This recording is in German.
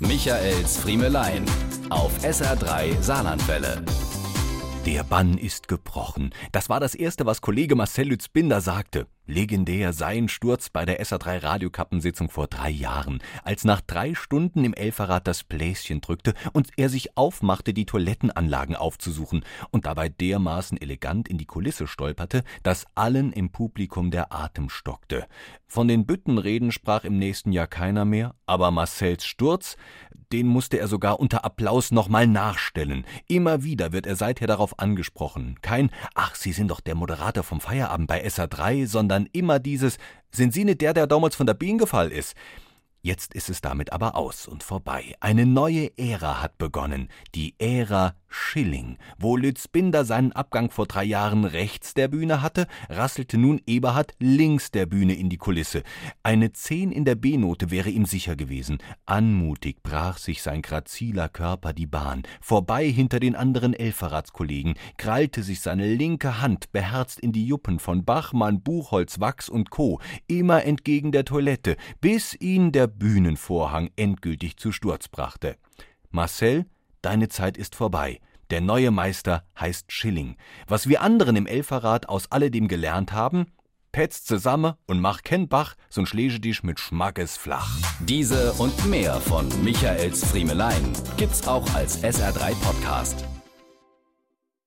Michaels Friemelein auf SR3 Saarlandwelle. Der Bann ist gebrochen. Das war das Erste, was Kollege Marcel Lützbinder sagte. Legendär sein Sturz bei der SA3 Radiokappensitzung vor drei Jahren, als nach drei Stunden im Elferrad das Bläschen drückte und er sich aufmachte, die Toilettenanlagen aufzusuchen und dabei dermaßen elegant in die Kulisse stolperte, dass allen im Publikum der Atem stockte. Von den Büttenreden sprach im nächsten Jahr keiner mehr, aber Marcells Sturz, den musste er sogar unter Applaus nochmal nachstellen. Immer wieder wird er seither darauf angesprochen. Kein Ach, Sie sind doch der Moderator vom Feierabend bei SA3, sondern immer dieses Sind Sie nicht der, der damals von der Bienen gefallen ist? Jetzt ist es damit aber aus und vorbei. Eine neue Ära hat begonnen. Die Ära Schilling. Wo Lütz Binder seinen Abgang vor drei Jahren rechts der Bühne hatte, rasselte nun Eberhard links der Bühne in die Kulisse. Eine Zehn in der B-Note wäre ihm sicher gewesen. Anmutig brach sich sein graziler Körper die Bahn. Vorbei hinter den anderen Elferratskollegen, krallte sich seine linke Hand beherzt in die Juppen von Bachmann, Buchholz, Wachs und Co., immer entgegen der Toilette, bis ihn der Bühnenvorhang endgültig zu Sturz brachte. Marcel, deine Zeit ist vorbei. Der neue Meister heißt Schilling. Was wir anderen im Elferrat aus alledem gelernt haben, petz zusammen und mach ken Bach, so schläge dich mit Schmackes flach. Diese und mehr von Michaels Friemelein gibt's auch als SR3 Podcast.